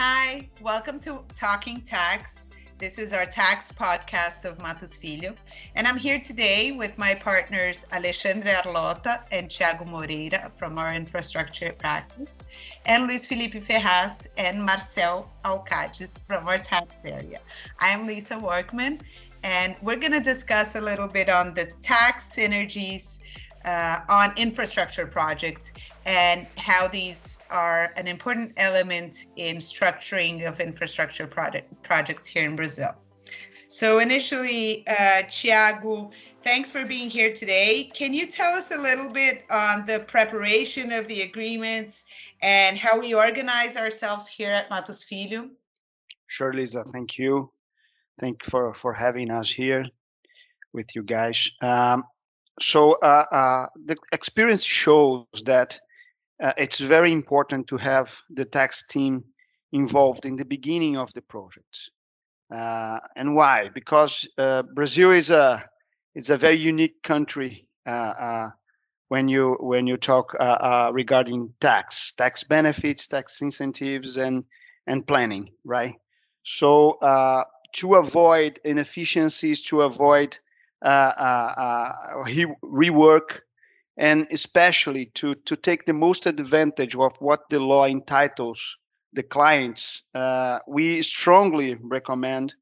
Hi, welcome to Talking Tax. This is our tax podcast of Mattos Filho. And I'm here today with my partners Alexandre Arlota and Thiago Moreira from our infrastructure practice, and Luiz Felipe Ferraz and Marcel Alcades from our tax area. I'm Lisa Worcman, and we're going to discuss a little bit on the tax synergies uh, on infrastructure projects and how these are an important element in structuring of infrastructure project, projects here in Brazil. So initially, uh, thanks for being here today. Can you tell us a little bit on the preparation of the agreements and how we organize ourselves here at Mattos Filho? Sure, Lisa. Thank you. Thank you for, for having us here with you guys. Um, so uh, uh, the experience shows that uh, it's very important to have the tax team involved in the beginning of the project. Uh, and why? Because uh, Brazil is a it's a very unique country uh, when you when you talk regarding tax, tax benefits, tax incentives, and and planning, right? So to avoid inefficiencies, to avoid uh, uh, uh, rework, and especially to, to take the most advantage of what the law entitles the clients, we strongly recommend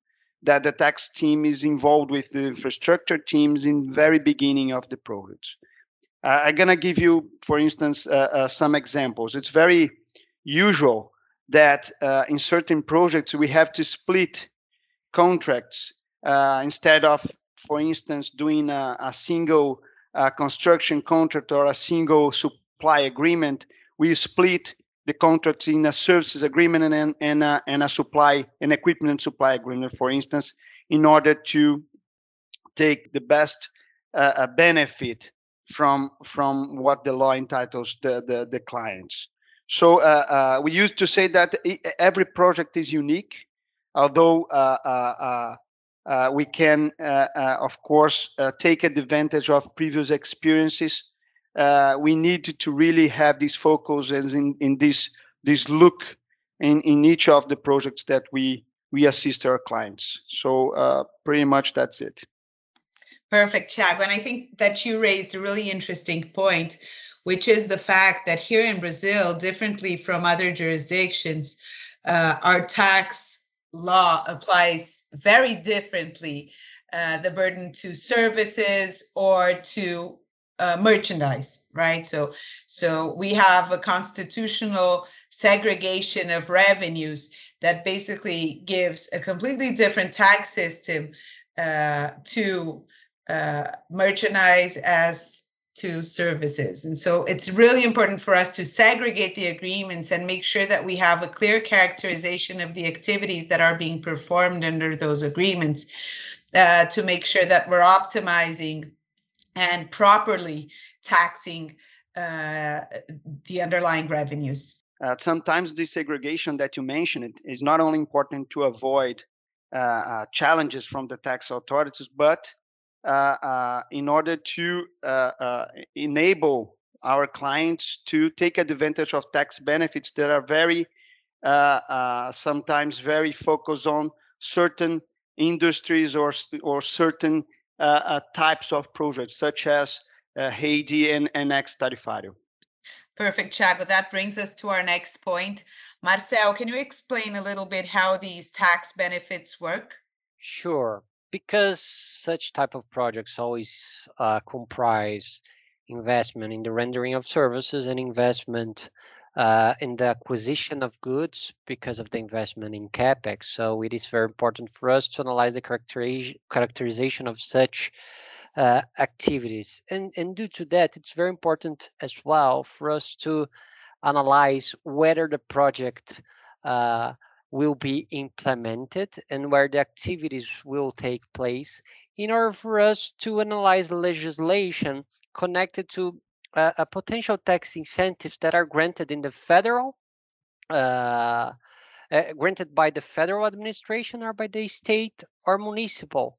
that the tax team is involved with the infrastructure teams in very beginning of the project. Uh, I'm gonna give you, for instance, uh, uh, some examples. It's very usual that in certain projects we have to split contracts instead of for instance, doing a, a single uh, construction contract or a single supply agreement, we split the contracts in a services agreement and and, uh, and a supply an equipment supply agreement, for instance, in order to take the best uh, uh benefit from from what the law entitles the the, the clients. So uh, uh, we used to say that every project is unique, although uh, we can, uh, uh, of course, take advantage of previous experiences. we need to, really have this focus and in, in this this look in, in each of the projects that we we assist our clients. So pretty much that's it. Perfect, Chad. And I think that you raised a really interesting point, which is the fact that here in Brazil, differently from other jurisdictions, uh, our tax law applies very differently uh, the burden to services or to uh, merchandise right? So so we have a constitutional segregation of revenues that basically gives a completely different tax system uh, to uh, merchandise as to services. And so it's really important for us to segregate the agreements and make sure that we have a clear characterization of the activities that are being performed under those agreements uh, to make sure that we're optimizing and properly taxing uh, the underlying revenues. Uh, sometimes the segregation that you mentioned is not only important to avoid uh, uh, challenges from the tax authorities, but Uh, uh, in order to uh, uh, enable our clients to take advantage of tax benefits that are very sometimes very focused on certain industries or or certain types of projects such as uh, REIDI and, and Ex Tarifário. Perfect, Thiago. That brings us to our next point. Marcel, can you explain a little bit how these tax benefits work? Sure because such type of projects always uh, comprise investment in the rendering of services and investment uh, in the acquisition of goods because of the investment in capex. So it is very important for us to analyze the characteri- characterization of such uh, activities, and and due to that, it's very important as well for us to analyze whether the project uh, will be implemented and where the activities will take place in order for us to analyze legislation connected to uh, a potential tax incentives that are granted in the federal uh, uh, granted by the federal administration or by the state or municipal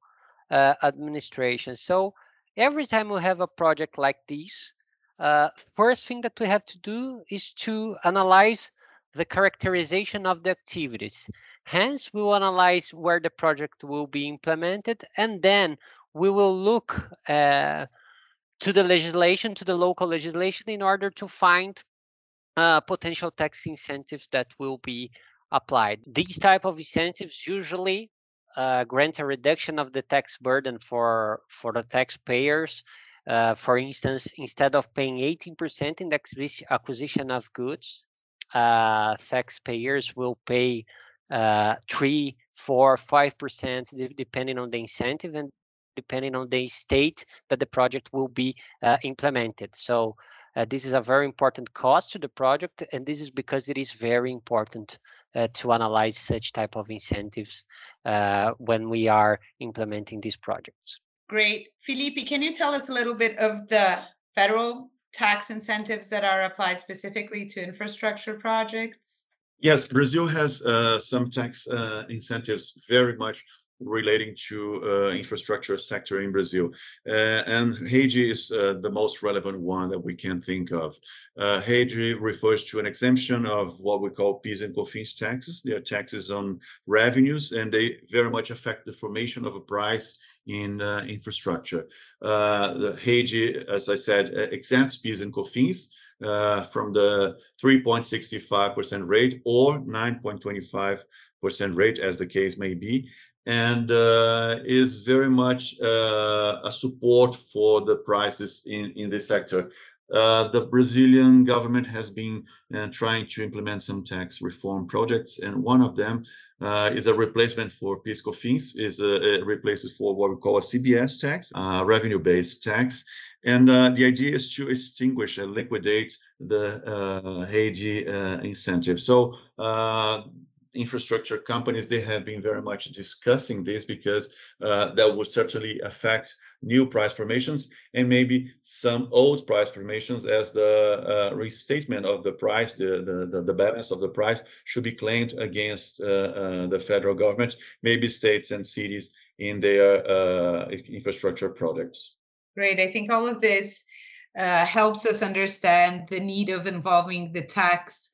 uh, administration. So every time we have a project like this uh, first thing that we have to do is to analyze the characterization of the activities. Hence, we will analyze where the project will be implemented, and then we will look uh, to the legislation, to the local legislation, in order to find uh, potential tax incentives that will be applied. These type of incentives usually uh, grant a reduction of the tax burden for for the taxpayers. Uh, for instance, instead of paying 18% in the acquisition of goods, uh, taxpayers will pay uh, three, four, five percent, depending on the incentive and depending on the state that the project will be uh, implemented. So uh, this is a very important cost to the project, and this is because it is very important uh, to analyze such type of incentives uh, when we are implementing these projects. Great. Felipe, can you tell us a little bit of the federal tax incentives that are applied specifically to infrastructure projects? Yes, Brazil has uh, some tax uh, incentives very much relating to uh, infrastructure sector in Brazil. Uh, and REIDI is uh, the most relevant one that we can think of. Uh, refers to an exemption of what we call PIS and COFINS taxes. They are taxes on revenues, and they very much affect the formation of a price in uh, infrastructure. Uh, the REIDI, as I said, exempts PIS and COFINS, uh, from the 3.65% rate or 9.25% rate, as the case may be and uh, is very much uh, a support for the prices in, in this sector. Uh, the Brazilian government has been uh, trying to implement some tax reform projects, and one of them uh, is a replacement for PIS/COFINS, is a, a replaces for what we call a CBS tax, revenue-based tax, and uh, the idea is to extinguish and liquidate the uh, uh, incentive. So infrastructure companies, they have been very much discussing this because uh, that would certainly affect new price formations and maybe some old price formations as the uh, restatement of the price, the, the, the, balance of the price should be claimed against uh, uh the federal government, maybe states and cities in their uh, infrastructure projects. Great. I think all of this helps us understand the need of involving the tax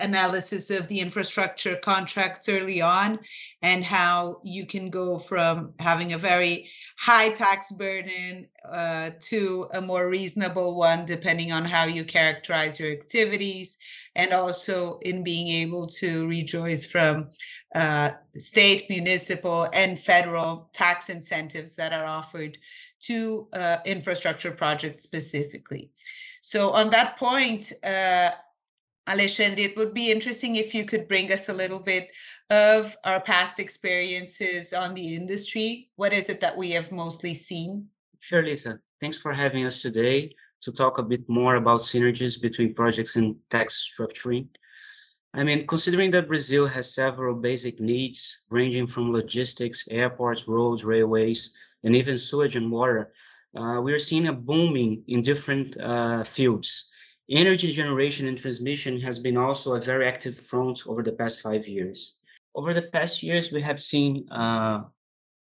analysis of the infrastructure contracts early on and how you can go from having a very high tax burden uh, to a more reasonable one depending on how you characterize your activities and also in being able to rejoice from uh, state municipal and federal tax incentives that are offered to uh, infrastructure projects specifically. So on that point uh, Alexandre, it would be interesting if you could bring us a little bit of our past experiences on the industry. What is it that we have mostly seen? Sure, Lisa. Thanks for having us today to talk a bit more about synergies between projects and tax structuring. I mean, considering that Brazil has several basic needs ranging from logistics, airports, roads, railways, and even sewage and water, uh, we are seeing a booming in different uh, fields Energy generation and transmission has been also a very active front over the past five years. Over the past years, we have seen uh,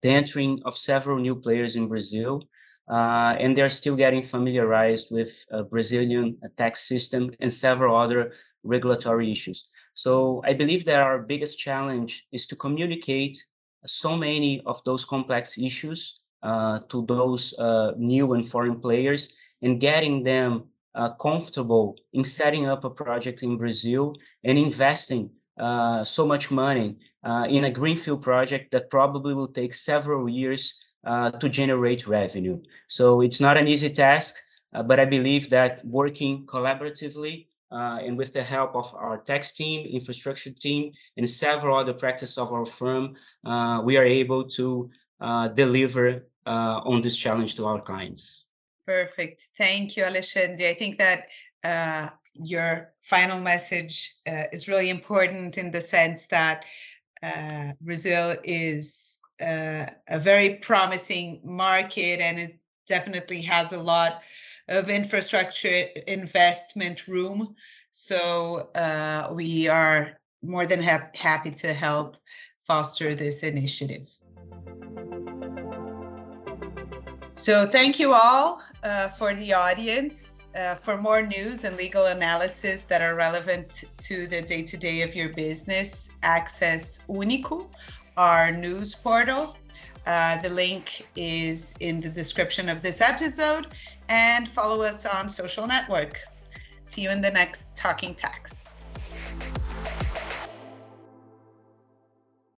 the entering of several new players in Brazil, uh, and they're still getting familiarized with a Brazilian tax system and several other regulatory issues. So I believe that our biggest challenge is to communicate so many of those complex issues uh, to those uh, new and foreign players and getting them uh, comfortable in setting up a project in Brazil and investing uh, so much money uh, in a greenfield project that probably will take several years uh, to generate revenue. So it's not an easy task, uh, but I believe that working collaboratively uh, and with the help of our tax team, infrastructure team, and several other practices of our firm, we are able to deliver on this challenge to our clients. Perfect. Thank you, Alexandre. I think that uh, your final message uh, is really important in the sense that uh, Brazil is uh, a very promising market and it definitely has a lot of infrastructure investment room. So uh, we are more than ha happy to help foster this initiative. So thank you all uh, for the audience. Uh, for more news and legal analysis that are relevant to the day to day of your business, access Unico, our news portal. Uh, the link is in the description of this episode and follow us on social network. See you in the next Talking Tax.